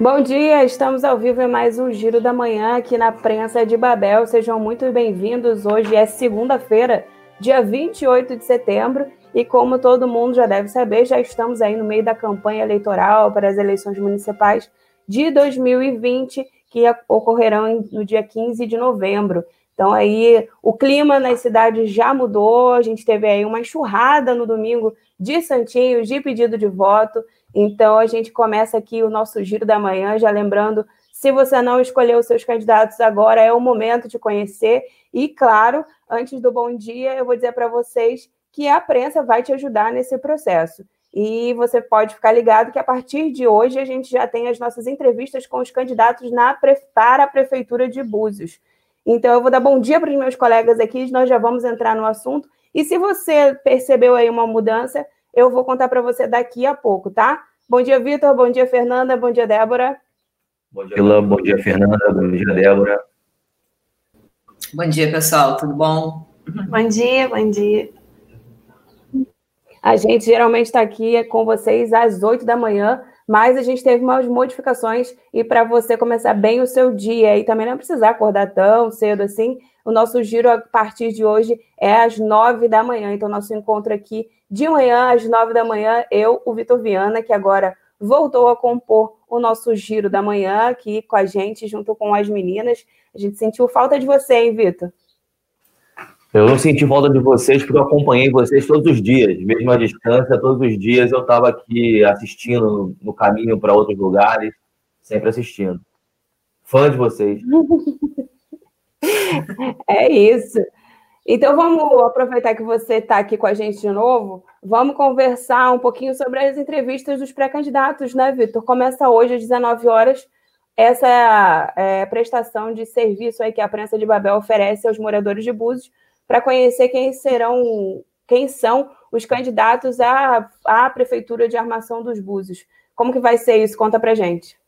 Bom dia, estamos ao vivo em mais um Giro da Manhã aqui na Prensa de Babel. Sejam muito bem-vindos. Hoje é segunda-feira, dia 28 de setembro, e como todo mundo já deve saber, já estamos aí no meio da campanha eleitoral para as eleições municipais de 2020, que ocorrerão no dia 15 de novembro. Então aí o clima nas cidades já mudou, a gente teve aí uma enxurrada no domingo de santinhos, de pedido de voto. Então, a gente começa aqui o nosso giro da manhã, já lembrando: se você não escolheu os seus candidatos agora, é o momento de conhecer. E, claro, antes do bom dia, eu vou dizer para vocês que a prensa vai te ajudar nesse processo. E você pode ficar ligado que a partir de hoje a gente já tem as nossas entrevistas com os candidatos na, para a Prefeitura de Búzios. Então, eu vou dar bom dia para os meus colegas aqui, nós já vamos entrar no assunto. E se você percebeu aí uma mudança, eu vou contar para você daqui a pouco, tá? Bom dia, Vitor. Bom dia, Fernanda. Bom dia, Débora. Bom dia, Ilan. Bom dia, Fernanda. Bom dia, Débora. Bom dia, pessoal. Tudo bom? Bom dia, bom dia. A gente geralmente está aqui com vocês às 8 da manhã, mas a gente teve umas modificações e para você começar bem o seu dia e também não precisar acordar tão cedo assim, o nosso giro a partir de hoje é às 9 da manhã. Então, nosso encontro aqui de manhã, às nove da manhã, eu, o Vitor Viana, que agora voltou a compor o nosso giro da manhã aqui com a gente, junto com as meninas. A gente sentiu falta de você, hein, Vitor? Eu não senti falta de vocês porque eu acompanhei vocês todos os dias, mesmo à distância, todos os dias eu estava aqui assistindo no caminho para outros lugares, sempre assistindo. Fã de vocês. é isso. Então vamos aproveitar que você está aqui com a gente de novo. Vamos conversar um pouquinho sobre as entrevistas dos pré-candidatos, né, Vitor? Começa hoje às 19 horas essa é, prestação de serviço aí que a prensa de Babel oferece aos moradores de Búzios para conhecer quem serão, quem são os candidatos à, à prefeitura de armação dos Búzios. Como que vai ser isso? Conta para gente.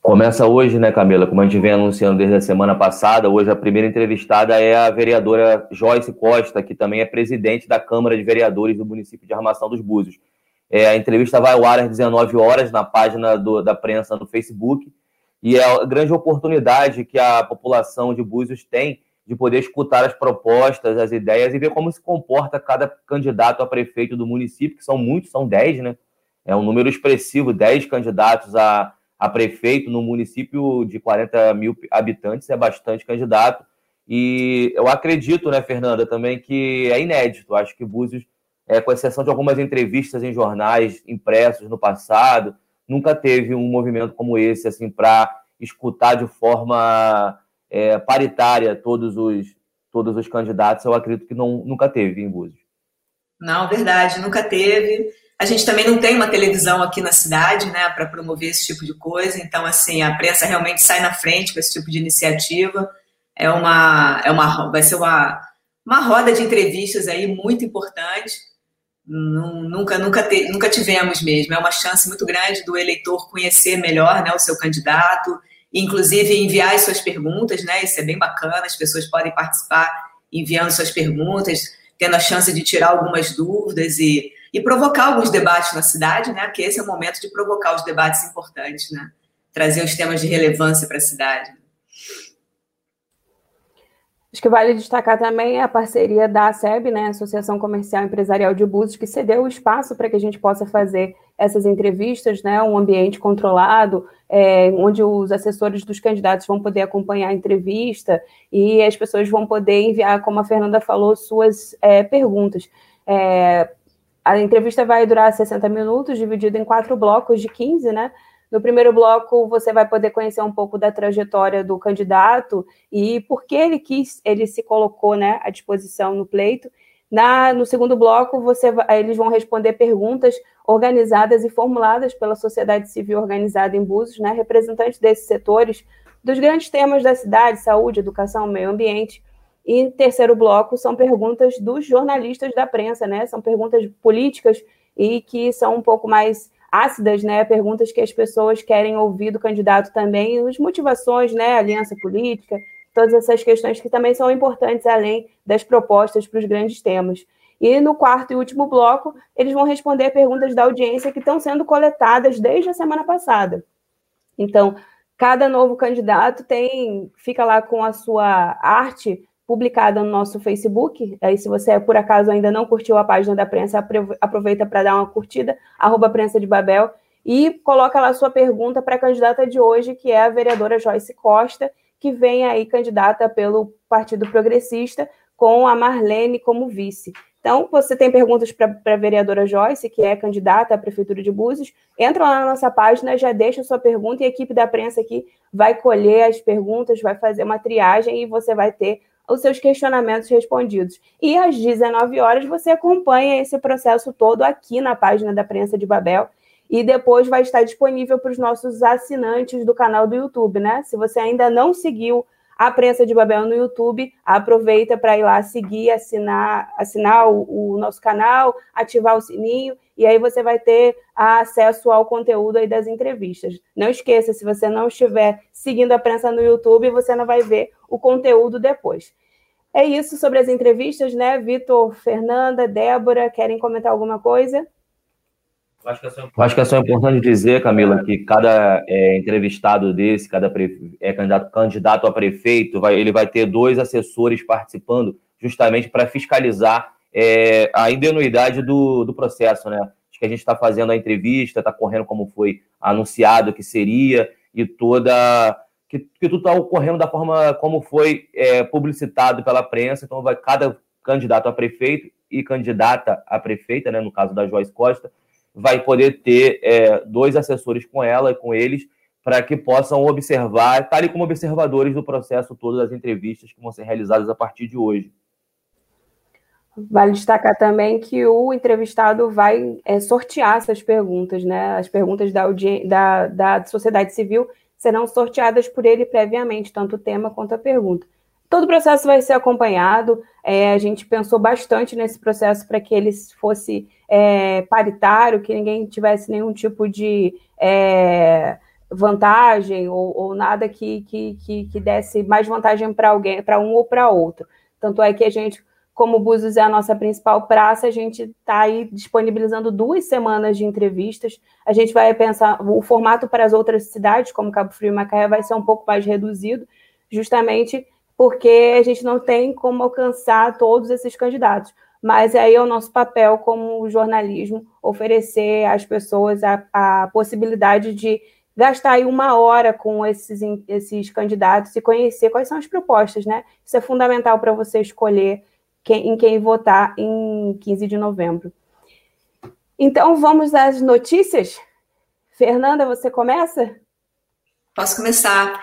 Começa hoje, né, Camila? Como a gente vem anunciando desde a semana passada, hoje a primeira entrevistada é a vereadora Joyce Costa, que também é presidente da Câmara de Vereadores do município de Armação dos Búzios. É, a entrevista vai ao ar às 19 horas na página do, da prensa no Facebook e é a grande oportunidade que a população de Búzios tem de poder escutar as propostas, as ideias e ver como se comporta cada candidato a prefeito do município, que são muitos, são 10, né? É um número expressivo, 10 candidatos a a prefeito no município de 40 mil habitantes, é bastante candidato. E eu acredito, né, Fernanda, também que é inédito. Acho que Búzios, é, com exceção de algumas entrevistas em jornais impressos no passado, nunca teve um movimento como esse, assim, para escutar de forma é, paritária todos os, todos os candidatos. Eu acredito que não, nunca teve em Búzios. Não, verdade, nunca teve. A gente também não tem uma televisão aqui na cidade, né, para promover esse tipo de coisa. Então, assim, a prensa realmente sai na frente com esse tipo de iniciativa. É uma, é uma, vai ser uma, uma roda de entrevistas aí muito importante. Nunca, nunca, te, nunca tivemos mesmo. É uma chance muito grande do eleitor conhecer melhor, né, o seu candidato, inclusive enviar as suas perguntas, né? Isso é bem bacana. As pessoas podem participar enviando suas perguntas, tendo a chance de tirar algumas dúvidas e e provocar alguns debates na cidade, né? Porque esse é o momento de provocar os debates importantes, né? Trazer os temas de relevância para a cidade. Acho que vale destacar também a parceria da ASEB, né, Associação Comercial Empresarial de Búzios, que cedeu o espaço para que a gente possa fazer essas entrevistas, né, um ambiente controlado, é, onde os assessores dos candidatos vão poder acompanhar a entrevista e as pessoas vão poder enviar, como a Fernanda falou, suas é, perguntas. É, a entrevista vai durar 60 minutos, dividido em quatro blocos de 15, né? No primeiro bloco, você vai poder conhecer um pouco da trajetória do candidato e por que ele quis, ele se colocou né, à disposição no pleito. Na, no segundo bloco, você, eles vão responder perguntas organizadas e formuladas pela sociedade civil organizada em Búzios, né, representantes desses setores, dos grandes temas da cidade, saúde, educação, meio ambiente, e terceiro bloco são perguntas dos jornalistas da prensa, né? São perguntas políticas e que são um pouco mais ácidas, né? Perguntas que as pessoas querem ouvir do candidato também, as motivações, né? Aliança política, todas essas questões que também são importantes além das propostas para os grandes temas. E no quarto e último bloco, eles vão responder perguntas da audiência que estão sendo coletadas desde a semana passada. Então, cada novo candidato tem fica lá com a sua arte publicada no nosso Facebook. Aí, se você por acaso ainda não curtiu a página da prensa, aproveita para dar uma curtida, arroba prensa de Babel, e coloca lá sua pergunta para a candidata de hoje, que é a vereadora Joyce Costa, que vem aí candidata pelo Partido Progressista, com a Marlene como vice. Então, você tem perguntas para a vereadora Joyce, que é candidata à Prefeitura de Búzios, entra lá na nossa página, já deixa sua pergunta e a equipe da prensa aqui vai colher as perguntas, vai fazer uma triagem e você vai ter os seus questionamentos respondidos. E às 19 horas você acompanha esse processo todo aqui na página da Prensa de Babel e depois vai estar disponível para os nossos assinantes do canal do YouTube, né? Se você ainda não seguiu a Prensa de Babel no YouTube, aproveita para ir lá seguir, assinar, assinar o, o, nosso canal, ativar o sininho, e aí você vai ter acesso ao conteúdo aí das entrevistas. Não esqueça, se você não estiver seguindo a prensa no YouTube, você não vai ver o conteúdo depois. É isso sobre as entrevistas, né? Vitor, Fernanda, Débora, querem comentar alguma coisa? Acho que, é só, acho que é só importante dizer, Camila, que cada é, entrevistado desse, cada pre, é, candidato, candidato a prefeito, vai, ele vai ter dois assessores participando justamente para fiscalizar é, a ingenuidade do, do processo, né? Acho que a gente está fazendo a entrevista, está correndo como foi anunciado que seria, e toda. Que, que tudo está ocorrendo da forma como foi é, publicitado pela prensa, então vai cada candidato a prefeito e candidata a prefeita, né, no caso da Joyce Costa, vai poder ter é, dois assessores com ela e com eles para que possam observar, tal como observadores do processo todo das entrevistas que vão ser realizadas a partir de hoje. Vale destacar também que o entrevistado vai é, sortear essas perguntas, né? As perguntas da, da, da sociedade civil serão sorteadas por ele previamente, tanto o tema quanto a pergunta. Todo o processo vai ser acompanhado. É, a gente pensou bastante nesse processo para que ele fosse é, paritário, que ninguém tivesse nenhum tipo de é, vantagem ou, ou nada que, que, que, que, desse mais vantagem para alguém, para um ou para outro. Tanto é que a gente, como Búzios é a nossa principal praça, a gente está aí disponibilizando duas semanas de entrevistas. A gente vai pensar o formato para as outras cidades, como Cabo Frio e Macaé, vai ser um pouco mais reduzido, justamente porque a gente não tem como alcançar todos esses candidatos. Mas aí é o nosso papel como jornalismo oferecer às pessoas a, a possibilidade de gastar aí uma hora com esses, esses candidatos e conhecer quais são as propostas, né? Isso é fundamental para você escolher quem, em quem votar em 15 de novembro. Então, vamos às notícias? Fernanda, você começa? Posso começar.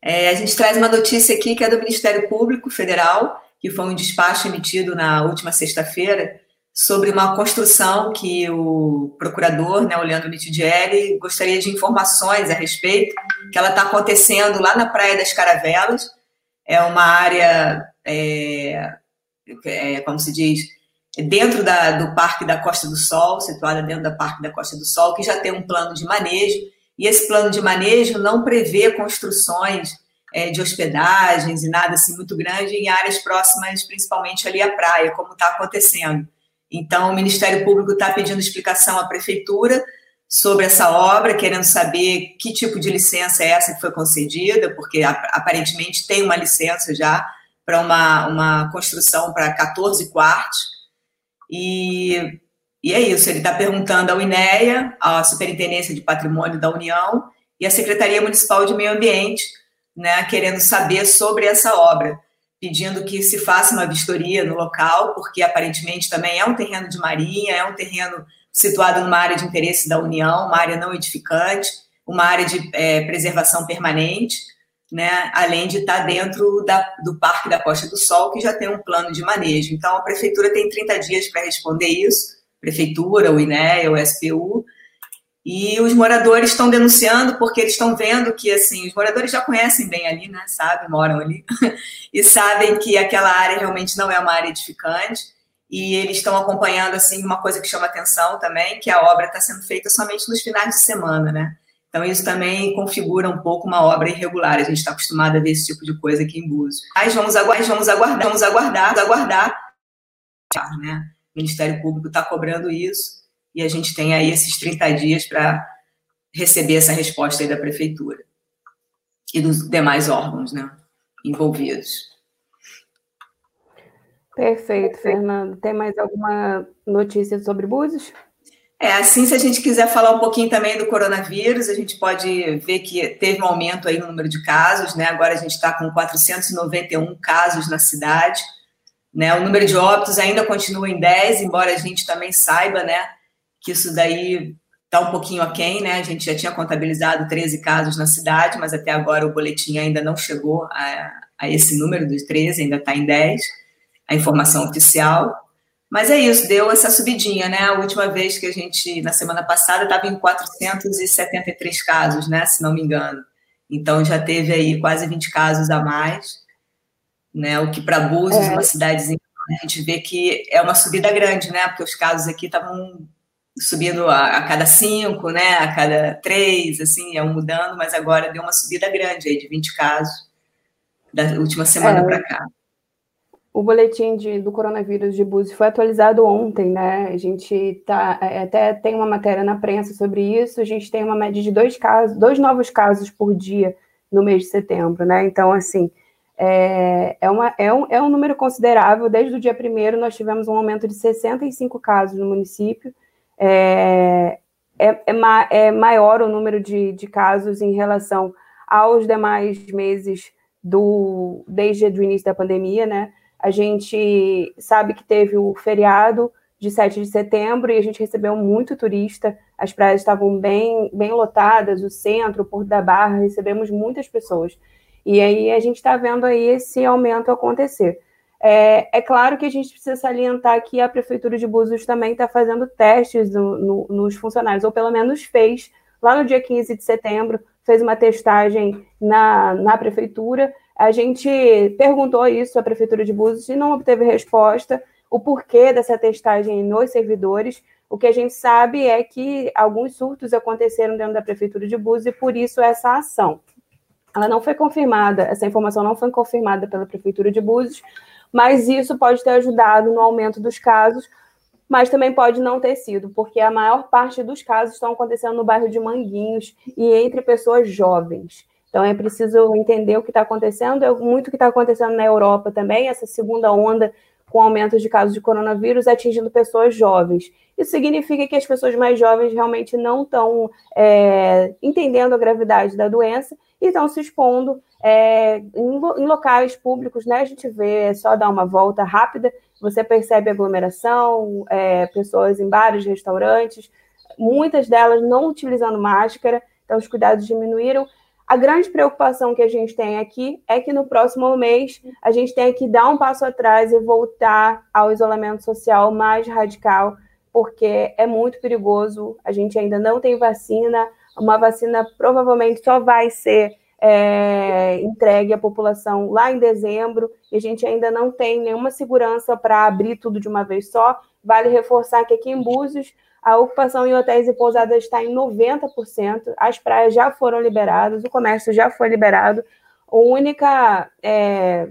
É, a gente traz uma notícia aqui que é do Ministério Público Federal, que foi um despacho emitido na última sexta-feira, sobre uma construção que o procurador, né, o Leandro Mitidieri, gostaria de informações a respeito, que ela está acontecendo lá na Praia das Caravelas, é uma área, é, é, como se diz, dentro da, do Parque da Costa do Sol, situada dentro do Parque da Costa do Sol, que já tem um plano de manejo, e esse plano de manejo não prevê construções é, de hospedagens e nada assim muito grande em áreas próximas, principalmente ali à praia, como está acontecendo. Então, o Ministério Público está pedindo explicação à Prefeitura sobre essa obra, querendo saber que tipo de licença é essa que foi concedida, porque aparentemente tem uma licença já para uma, uma construção para 14 quartos. E e é isso, ele está perguntando ao INEA, à Superintendência de Patrimônio da União e à Secretaria Municipal de Meio Ambiente, né, querendo saber sobre essa obra, pedindo que se faça uma vistoria no local, porque aparentemente também é um terreno de marinha, é um terreno situado numa área de interesse da União, uma área não edificante, uma área de é, preservação permanente, né, além de estar dentro da, do Parque da Costa do Sol, que já tem um plano de manejo. Então, a Prefeitura tem 30 dias para responder isso, prefeitura, o INEA, o SPU, e os moradores estão denunciando porque eles estão vendo que, assim, os moradores já conhecem bem ali, né, sabem, moram ali, e sabem que aquela área realmente não é uma área edificante, e eles estão acompanhando, assim, uma coisa que chama atenção também, que a obra está sendo feita somente nos finais de semana, né, então, isso também configura um pouco uma obra irregular. A gente está acostumado a ver esse tipo de coisa aqui em Búzios. Mas vamos aguardar, vamos aguardar, vamos aguardar, aguardar, né? O Ministério Público está cobrando isso e a gente tem aí esses 30 dias para receber essa resposta da Prefeitura e dos demais órgãos né, envolvidos. Perfeito, Fernando. Tem mais alguma notícia sobre Búzios? É, assim, se a gente quiser falar um pouquinho também do coronavírus, a gente pode ver que teve um aumento aí no número de casos, né? Agora a gente está com 491 casos na cidade, né? O número de óbitos ainda continua em 10, embora a gente também saiba, né, que isso daí está um pouquinho aquém, né? A gente já tinha contabilizado 13 casos na cidade, mas até agora o boletim ainda não chegou a, a esse número dos 13, ainda está em 10, a informação oficial. Mas é isso, deu essa subidinha, né? A última vez que a gente, na semana passada, estava em 473 casos, né? Se não me engano. Então já teve aí quase 20 casos a mais, né? O que para Búzios, é. uma cidadezinha, a gente vê que é uma subida grande, né? Porque os casos aqui estavam subindo a, a, cada cinco, né? A cada três, assim, iam mudando, mas agora deu uma subida grande aí de 20 casos da última semana é. para cá. O boletim de, do coronavírus de Búzios foi atualizado ontem, né? A gente tá, é, até tem uma matéria na prensa sobre isso. A gente tem uma média de dois casos, dois novos casos por dia no mês de setembro, né? Então, assim, é, é, uma, é, um, é um número considerável. Desde o dia primeiro, nós tivemos um aumento de 65 casos no município. É, é, é, ma, é maior o número de, de casos em relação aos demais meses do desde o início da pandemia, né? A gente sabe que teve o feriado de 7 de setembro e a gente recebeu muito turista. As praias estavam bem, bem lotadas, o centro, o Porto da Barra, recebemos muitas pessoas. E aí a gente está vendo aí esse aumento acontecer. É, é, claro que a gente precisa salientar que a Prefeitura de Búzios também está fazendo testes no, no, nos funcionários, ou pelo menos fez, lá no dia 15 de setembro, fez uma testagem na, na Prefeitura, a gente perguntou isso à Prefeitura de Búzios e não obteve resposta. O porquê dessa testagem nos servidores. O que a gente sabe é que alguns surtos aconteceram dentro da Prefeitura de Búzios e por isso essa ação. Ela não foi confirmada, essa informação não foi confirmada pela Prefeitura de Búzios, mas isso pode ter ajudado no aumento dos casos, mas também pode não ter sido, porque a maior parte dos casos estão acontecendo no bairro de Manguinhos e entre pessoas jovens. Então é preciso entender o que está acontecendo, é muito o que está acontecendo na Europa também, essa segunda onda com aumento de casos de coronavírus atingindo pessoas jovens. Isso significa que as pessoas mais jovens realmente não estão é, entendendo a gravidade da doença e estão se expondo é, em, locais públicos, né? A gente vê, é só dar uma volta rápida, você percebe aglomeração, é, pessoas em bares, restaurantes, muitas delas não utilizando máscara, então os cuidados diminuíram. A grande preocupação que a gente tem aqui é que no próximo mês a gente tem que dar um passo atrás e voltar ao isolamento social mais radical, porque é muito perigoso. A gente ainda não tem vacina, uma vacina provavelmente só vai ser é, entregue à população lá em dezembro, e a gente ainda não tem nenhuma segurança para abrir tudo de uma vez só. Vale reforçar que aqui em Búzios a ocupação em hotéis e pousadas está em 90%, as praias já foram liberadas, o comércio já foi liberado. A única é,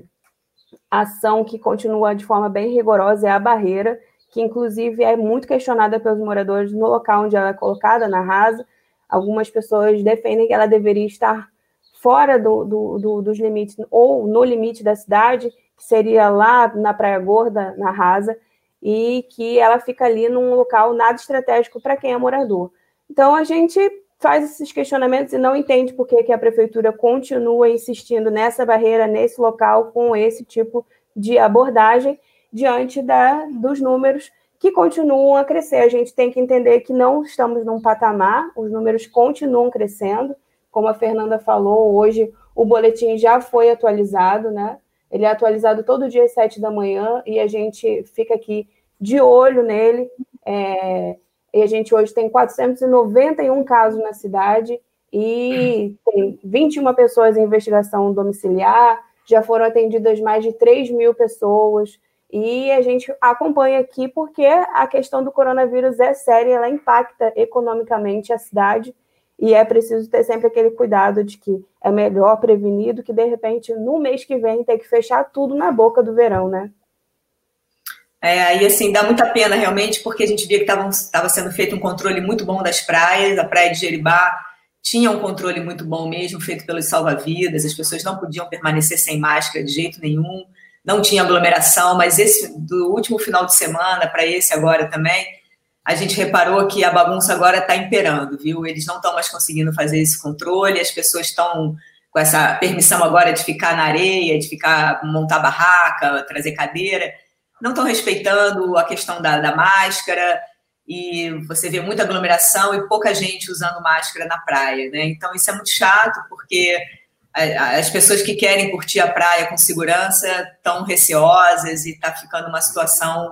ação que continua de forma bem rigorosa é a barreira, que inclusive é muito questionada pelos moradores no local onde ela é colocada, na rasa. Algumas pessoas defendem que ela deveria estar fora do, do, do, dos limites, ou no limite da cidade, que seria lá na Praia Gorda, na rasa e que ela fica ali num local nada estratégico para quem é morador. Então a gente faz esses questionamentos e não entende por que, que a prefeitura continua insistindo nessa barreira, nesse local, com esse tipo de abordagem, diante da, dos números que continuam a crescer. A gente tem que entender que não estamos num patamar, os números continuam crescendo. Como a Fernanda falou, hoje o boletim já foi atualizado, né? Ele é atualizado todo dia às sete da manhã e a gente fica aqui de olho nele. É, e a gente hoje tem 491 casos na cidade e tem 21 pessoas em investigação domiciliar, já foram atendidas mais de 3 mil pessoas. E a gente acompanha aqui porque a questão do coronavírus é séria, ela impacta economicamente a cidade e é preciso ter sempre aquele cuidado de que é melhor prevenir do que, de repente, no mês que vem, ter que fechar tudo na boca do verão, né? É, aí, assim, dá muita pena realmente, porque a gente via que estava sendo feito um controle muito bom das praias, a praia de Jeribá tinha um controle muito bom mesmo, feito pelos salva-vidas, as pessoas não podiam permanecer sem máscara de jeito nenhum, não tinha aglomeração, mas esse do último final de semana para esse agora também, a gente reparou que a bagunça agora está imperando, viu? Eles não estão mais conseguindo fazer esse controle, as pessoas estão com essa permissão agora de ficar na areia, de ficar montar barraca, trazer cadeira, não estão respeitando a questão da, da máscara e você vê muita aglomeração e pouca gente usando máscara na praia, né? Então isso é muito chato porque as pessoas que querem curtir a praia com segurança estão receosas e está ficando uma situação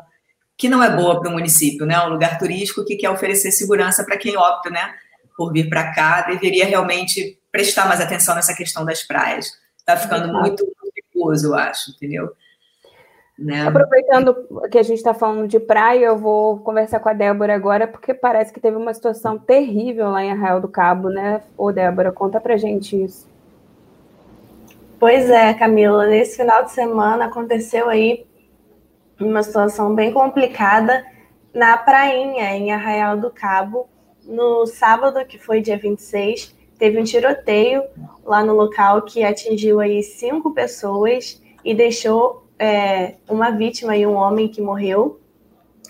que não é boa para o município, né? Um lugar turístico que quer oferecer segurança para quem opta, né, por vir para cá, deveria realmente prestar mais atenção nessa questão das praias. Está ficando muito, perigoso, eu acho, entendeu? Né? Aproveitando que a gente está falando de praia, eu vou conversar com a Débora agora, porque parece que teve uma situação terrível lá em Arraial do Cabo, né? Ô, Débora, conta pra gente isso. Pois é, Camila, nesse final de semana aconteceu aí uma situação bem complicada na prainha, em Arraial do Cabo. No sábado, que foi dia 26, teve um tiroteio lá no local que atingiu aí cinco pessoas e deixou é, uma vítima e um homem que morreu.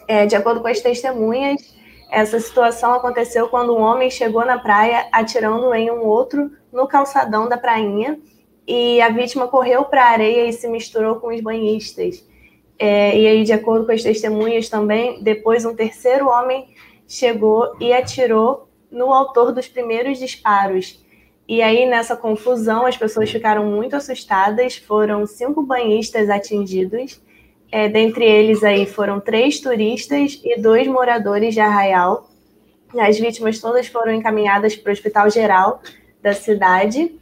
É, de acordo com as testemunhas, essa situação aconteceu quando um homem chegou na praia atirando em um outro no calçadão da prainha e a vítima correu para a areia e se misturou com os banhistas. É, e aí, de acordo com as testemunhas também, depois um terceiro homem chegou e atirou no autor dos primeiros disparos. E aí, nessa confusão, as pessoas ficaram muito assustadas. Foram cinco banhistas atingidos. É, dentre eles aí foram três turistas e dois moradores de Arraial. As vítimas todas foram encaminhadas para o Hospital Geral da cidade.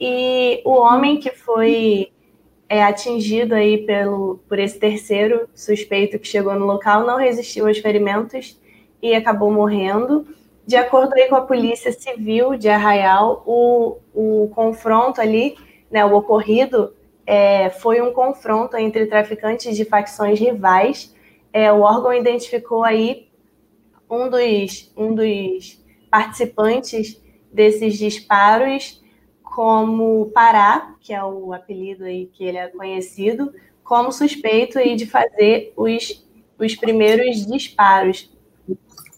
E o homem que foi é atingido aí pelo, por esse terceiro suspeito que chegou no local, não resistiu aos ferimentos e acabou morrendo. De acordo aí com a Polícia Civil de Arraial, o, o confronto ali, né, o ocorrido, é, foi um confronto entre traficantes de facções rivais. É, o órgão identificou aí um dos, um dos participantes desses disparos como Pará, que é o apelido aí que ele é conhecido, como suspeito aí de fazer os, os primeiros disparos.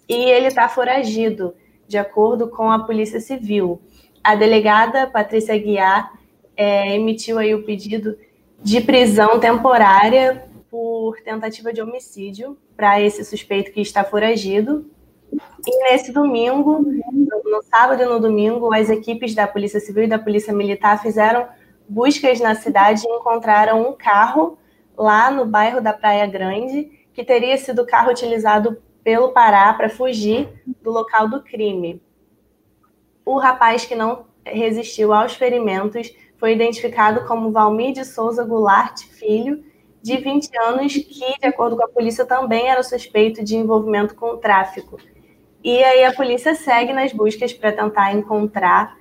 E ele está foragido, de acordo com a Polícia Civil. A delegada Patrícia Guiar é, emitiu aí o pedido de prisão temporária por tentativa de homicídio para esse suspeito que está foragido. E nesse domingo, no sábado e no domingo, as equipes da Polícia Civil e da Polícia Militar fizeram buscas na cidade e encontraram um carro lá no bairro da Praia Grande, que teria sido o carro utilizado pelo Pará para fugir do local do crime. O rapaz que não resistiu aos ferimentos foi identificado como Valmir de Souza Goulart Filho, de 20 anos, que, de acordo com a polícia, também era suspeito de envolvimento com o tráfico. E aí a polícia segue nas buscas para tentar encontrar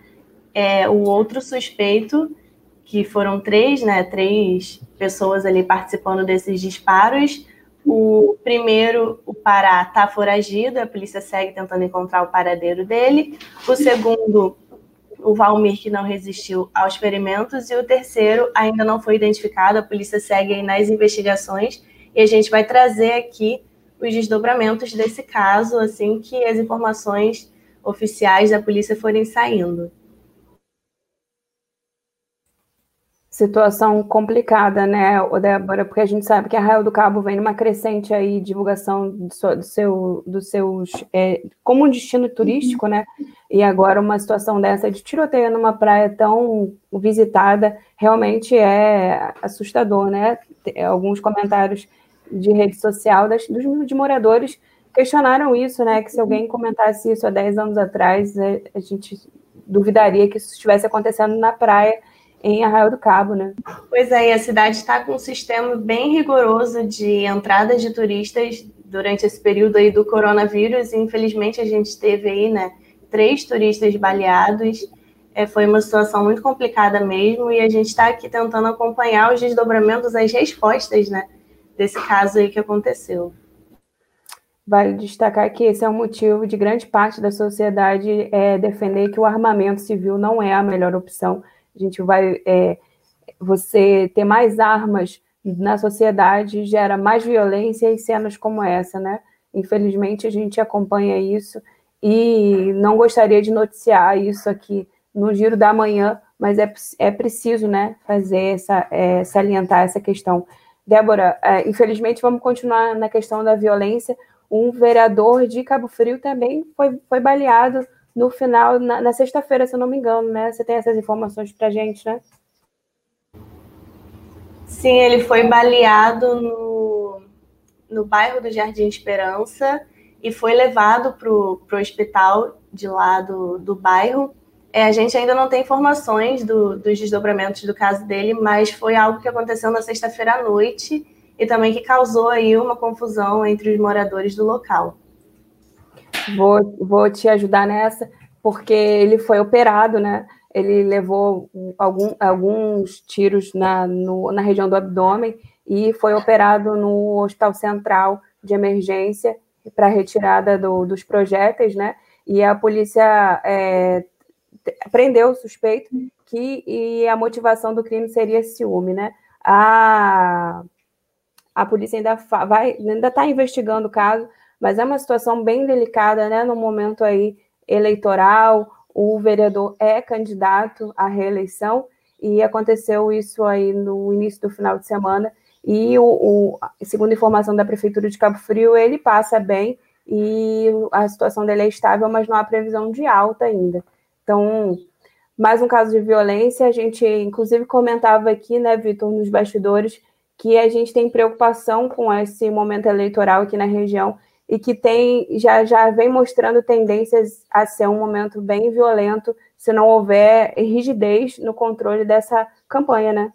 é, o outro suspeito, que foram três, né? Três pessoas ali participando desses disparos. O primeiro, o Pará, está foragido, a polícia segue tentando encontrar o paradeiro dele. O segundo, o Valmir, que não resistiu aos ferimentos. E o terceiro ainda não foi identificado, a polícia segue nas investigações. E a gente vai trazer aqui os desdobramentos desse caso assim que as informações oficiais da polícia forem saindo. Situação complicada, né, Débora? Porque a gente sabe que a Arraial do Cabo vem numa crescente aí, divulgação do seu dos seus. É, como um destino turístico, né? E agora uma situação dessa de tiroteio numa praia tão visitada realmente é assustador, né? Alguns comentários de rede social das, dos, de moradores questionaram isso, né? Que se alguém comentasse isso há 10 anos atrás, é, a gente duvidaria que isso estivesse acontecendo na praia em Arraial do Cabo, né? Pois é, e a cidade está com um sistema bem rigoroso de entrada de turistas durante esse período aí do coronavírus. E, infelizmente, a gente teve aí, né, três turistas baleados. É, foi uma situação muito complicada mesmo, e a gente está aqui tentando acompanhar os desdobramentos, as respostas, né, desse caso aí que aconteceu. Vale destacar que esse é um motivo de grande parte da sociedade é, defender que o armamento civil não é a melhor opção. A gente vai. É, você ter mais armas na sociedade gera mais violência e cenas como essa, né? Infelizmente, a gente acompanha isso e não gostaria de noticiar isso aqui no giro da manhã, mas é, é preciso, né, fazer essa, é, salientar essa questão. Débora, é, infelizmente, vamos continuar na questão da violência um vereador de Cabo Frio também foi, foi baleado no final, na, na sexta-feira, se eu não me engano, né? Você tem essas informações para gente, né? Sim, ele foi baleado no, no bairro do Jardim Esperança e foi levado para o hospital de lá do, do bairro. É, a gente ainda não tem informações do, dos desdobramentos do caso dele, mas foi algo que aconteceu na sexta-feira à noite e também que causou aí uma confusão entre os moradores do local. Vou, vou te ajudar nessa, porque ele foi operado, né? Ele levou algum, alguns tiros na, no, na região do abdômen e foi operado no Hospital Central de Emergência para retirada do, dos projéteis, né? E a polícia é, prendeu o suspeito que e a motivação do crime seria ciúme, né? A a polícia ainda vai, ainda está investigando o caso, mas é uma situação bem delicada, né? No momento aí eleitoral, o vereador é candidato à reeleição e aconteceu isso aí no início do final de semana. E o, o segundo informação da prefeitura de Cabo Frio, ele passa bem e a situação dele é estável, mas não há previsão de alta ainda. Então, mais um caso de violência. A gente, inclusive, comentava aqui, né, Vitor, nos bastidores, que a gente tem preocupação com esse momento eleitoral aqui na região e que tem já, já vem mostrando tendências a ser um momento bem violento se não houver rigidez no controle dessa campanha, né?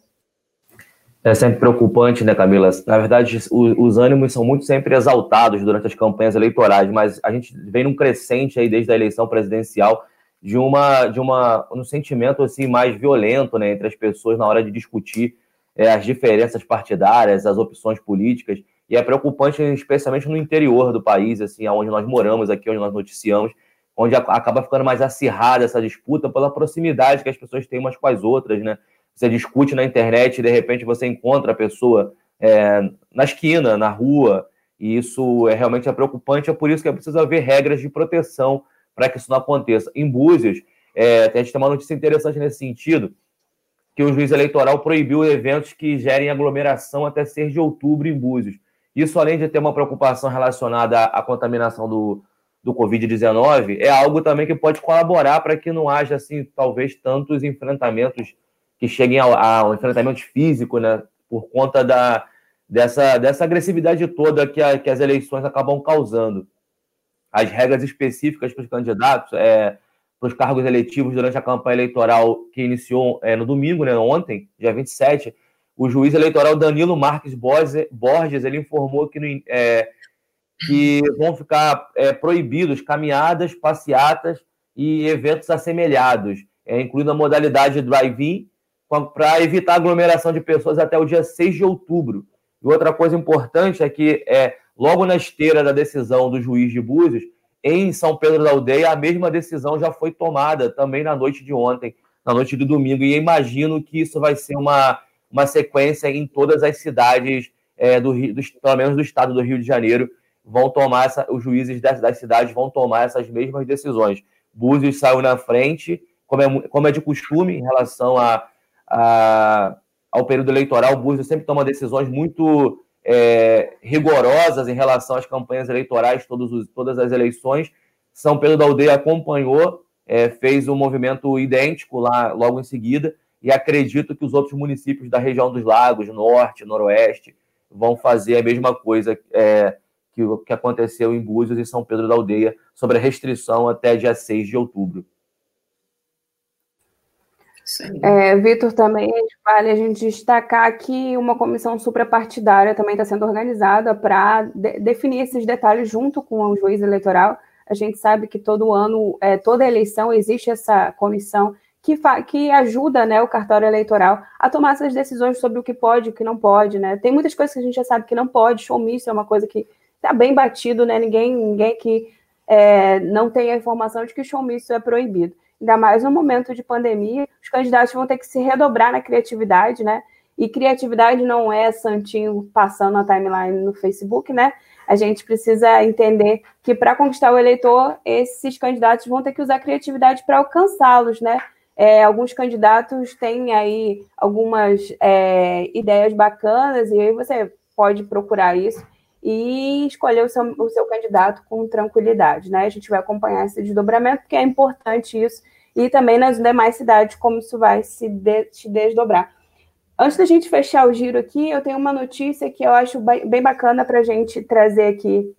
É sempre preocupante, né, Camila? Na verdade, os, os ânimos são muito sempre exaltados durante as campanhas eleitorais, mas a gente vem num crescente aí desde a eleição presidencial de uma de uma um sentimento assim mais violento, né, entre as pessoas na hora de discutir é, as diferenças partidárias, as opções políticas, e é preocupante, especialmente no interior do país, assim, onde nós moramos, aqui onde nós noticiamos, onde acaba ficando mais acirrada essa disputa pela proximidade que as pessoas têm umas com as outras, né? Você discute na internet e de repente você encontra a pessoa é, na esquina, na rua, e isso é realmente é preocupante, é por isso que é preciso haver regras de proteção para que isso não aconteça. Em Búzios, é, a gente tem uma notícia interessante nesse sentido, que o juiz eleitoral proibiu eventos que gerem aglomeração até 6 de outubro em Búzios. Isso, além de ter uma preocupação relacionada à contaminação do, do Covid-19, é algo também que pode colaborar para que não haja, assim, talvez tantos enfrentamentos que cheguem ao, ao enfrentamento físico, né, por conta da, dessa, dessa agressividade toda que, a, que as eleições acabam causando. As regras específicas para os candidatos é para os cargos eletivos durante a campanha eleitoral que iniciou é, no domingo, né, ontem, dia 27, o juiz eleitoral Danilo Marques Borges ele informou que, no, é, que vão ficar é, proibidos caminhadas, passeatas e eventos assemelhados, é, incluindo a modalidade drive-in, para evitar aglomeração de pessoas até o dia 6 de outubro. E outra coisa importante é que, é, logo na esteira da decisão do juiz de Búzios, em São Pedro da Aldeia, a mesma decisão já foi tomada também na noite de ontem, na noite de domingo, e imagino que isso vai ser uma, uma sequência em todas as cidades, é, do, do, pelo menos do estado do Rio de Janeiro, vão tomar essa, os juízes das, das cidades vão tomar essas mesmas decisões. Búzios saiu na frente, como é, como é de costume em relação a, a, ao período eleitoral, Búzios sempre toma decisões muito é, rigorosas em relação às campanhas eleitorais, os, todas as eleições. São Pedro da Aldeia acompanhou, é, fez um movimento idêntico lá logo em seguida, e acredito que os outros municípios da região dos lagos, norte, noroeste, vão fazer a mesma coisa é, que, que aconteceu em Búzios e São Pedro da Aldeia sobre a restrição até dia 6 de outubro. É, Vitor, também vale a gente destacar que uma comissão suprapartidária também está sendo organizada para de definir esses detalhes junto com o juiz eleitoral. A gente sabe que todo ano, é, toda eleição, existe essa comissão que, que ajuda né, o cartório eleitoral a tomar essas decisões sobre o que pode e o que não pode. Né? Tem muitas coisas que a gente já sabe que não pode, showmício é uma coisa que está bem batido, né? ninguém, ninguém que é, não tem a informação de que showmício é proibido. Ainda mais no momento de pandemia, os candidatos vão ter que se redobrar na criatividade, né? E criatividade não é santinho passando a timeline no Facebook, né? A gente precisa entender que para conquistar o eleitor, esses candidatos vão ter que usar criatividade para alcançá-los, né? É, alguns candidatos têm aí algumas é, ideias bacanas, e aí você pode procurar isso e escolher o seu, o seu candidato com tranquilidade, né? A gente vai acompanhar esse desdobramento, porque é importante isso, e também nas demais cidades, como isso vai se, de, se desdobrar. Antes da gente fechar o giro aqui, eu tenho uma notícia que eu acho bem bacana para a gente trazer aqui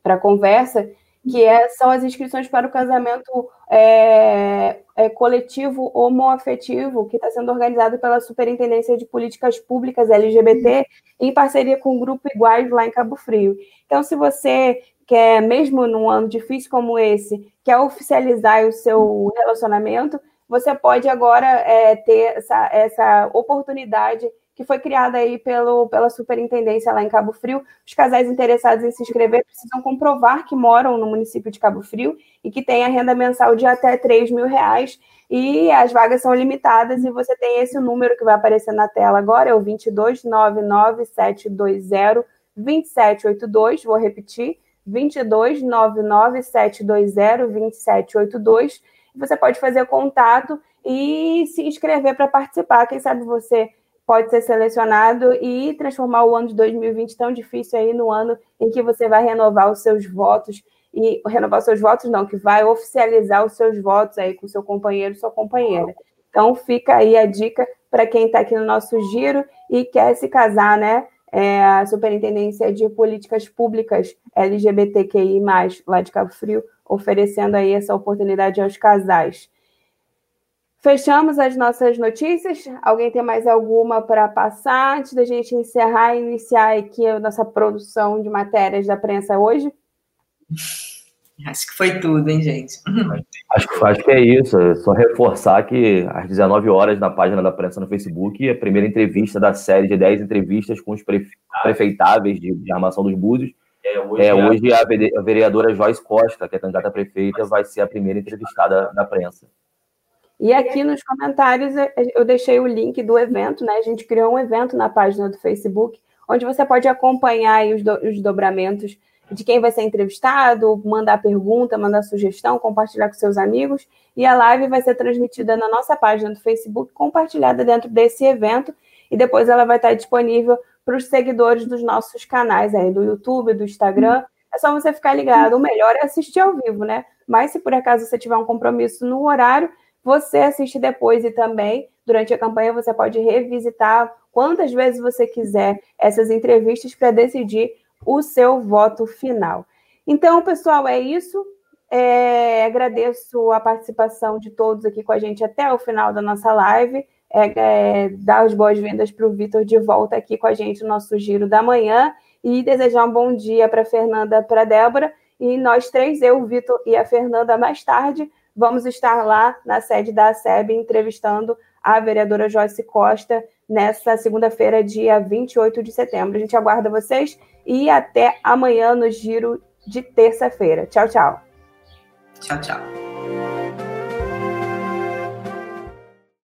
para a conversa, que é, são as inscrições para o casamento é, é, coletivo homoafetivo, que está sendo organizado pela Superintendência de Políticas Públicas LGBT, em parceria com o Grupo Iguais lá em Cabo Frio. Então, se você quer, mesmo num ano difícil como esse, quer oficializar o seu relacionamento, você pode agora é, ter essa, essa oportunidade que foi criada aí pelo, pela superintendência lá em Cabo Frio. Os casais interessados em se inscrever precisam comprovar que moram no município de Cabo Frio e que têm a renda mensal de até 3 mil reais. E as vagas são limitadas e você tem esse número que vai aparecer na tela agora, é o 2299720 2782, vou repetir, 2299720 2782. Você pode fazer contato e se inscrever para participar. Quem sabe você pode ser selecionado e transformar o ano de 2020 tão difícil aí no ano em que você vai renovar os seus votos e renovar os seus votos não, que vai oficializar os seus votos aí com seu companheiro, sua companheira. Então fica aí a dica para quem está aqui no nosso giro e quer se casar, né? É a Superintendência de Políticas Públicas LGBTQI+, lá de Cabo Frio, oferecendo aí essa oportunidade aos casais. Fechamos as nossas notícias. Alguém tem mais alguma para passar antes da gente encerrar e iniciar aqui a nossa produção de matérias da prensa hoje? Acho que foi tudo, hein, gente? Acho, acho que é isso. É só reforçar que às 19 horas, na página da prensa no Facebook, a primeira entrevista da série de 10 entrevistas com os prefeitáveis de, de armação dos Búzios. É, hoje, é, hoje a, a vereadora Joyce Costa, que é candidata a prefeita, vai ser a primeira entrevistada da prensa. E aqui nos comentários eu deixei o link do evento, né? A gente criou um evento na página do Facebook, onde você pode acompanhar os, do, os dobramentos de quem vai ser entrevistado, mandar pergunta, mandar sugestão, compartilhar com seus amigos. E a live vai ser transmitida na nossa página do Facebook, compartilhada dentro desse evento, e depois ela vai estar disponível para os seguidores dos nossos canais aí, do YouTube, do Instagram. É só você ficar ligado. O melhor é assistir ao vivo, né? Mas se por acaso você tiver um compromisso no horário, você assiste depois e também, durante a campanha, você pode revisitar quantas vezes você quiser essas entrevistas para decidir o seu voto final. Então, pessoal, é isso. É, agradeço a participação de todos aqui com a gente até o final da nossa live. É, é, dar as boas-vindas para o Vitor de volta aqui com a gente no nosso giro da manhã e desejar um bom dia para Fernanda, para Débora. E nós três, eu, o Vitor e a Fernanda, mais tarde, vamos estar lá na sede da SEB entrevistando a vereadora Joyce Costa nessa segunda-feira, dia 28 de setembro. A gente aguarda vocês e até amanhã no giro de terça-feira. Tchau, tchau. Tchau, tchau.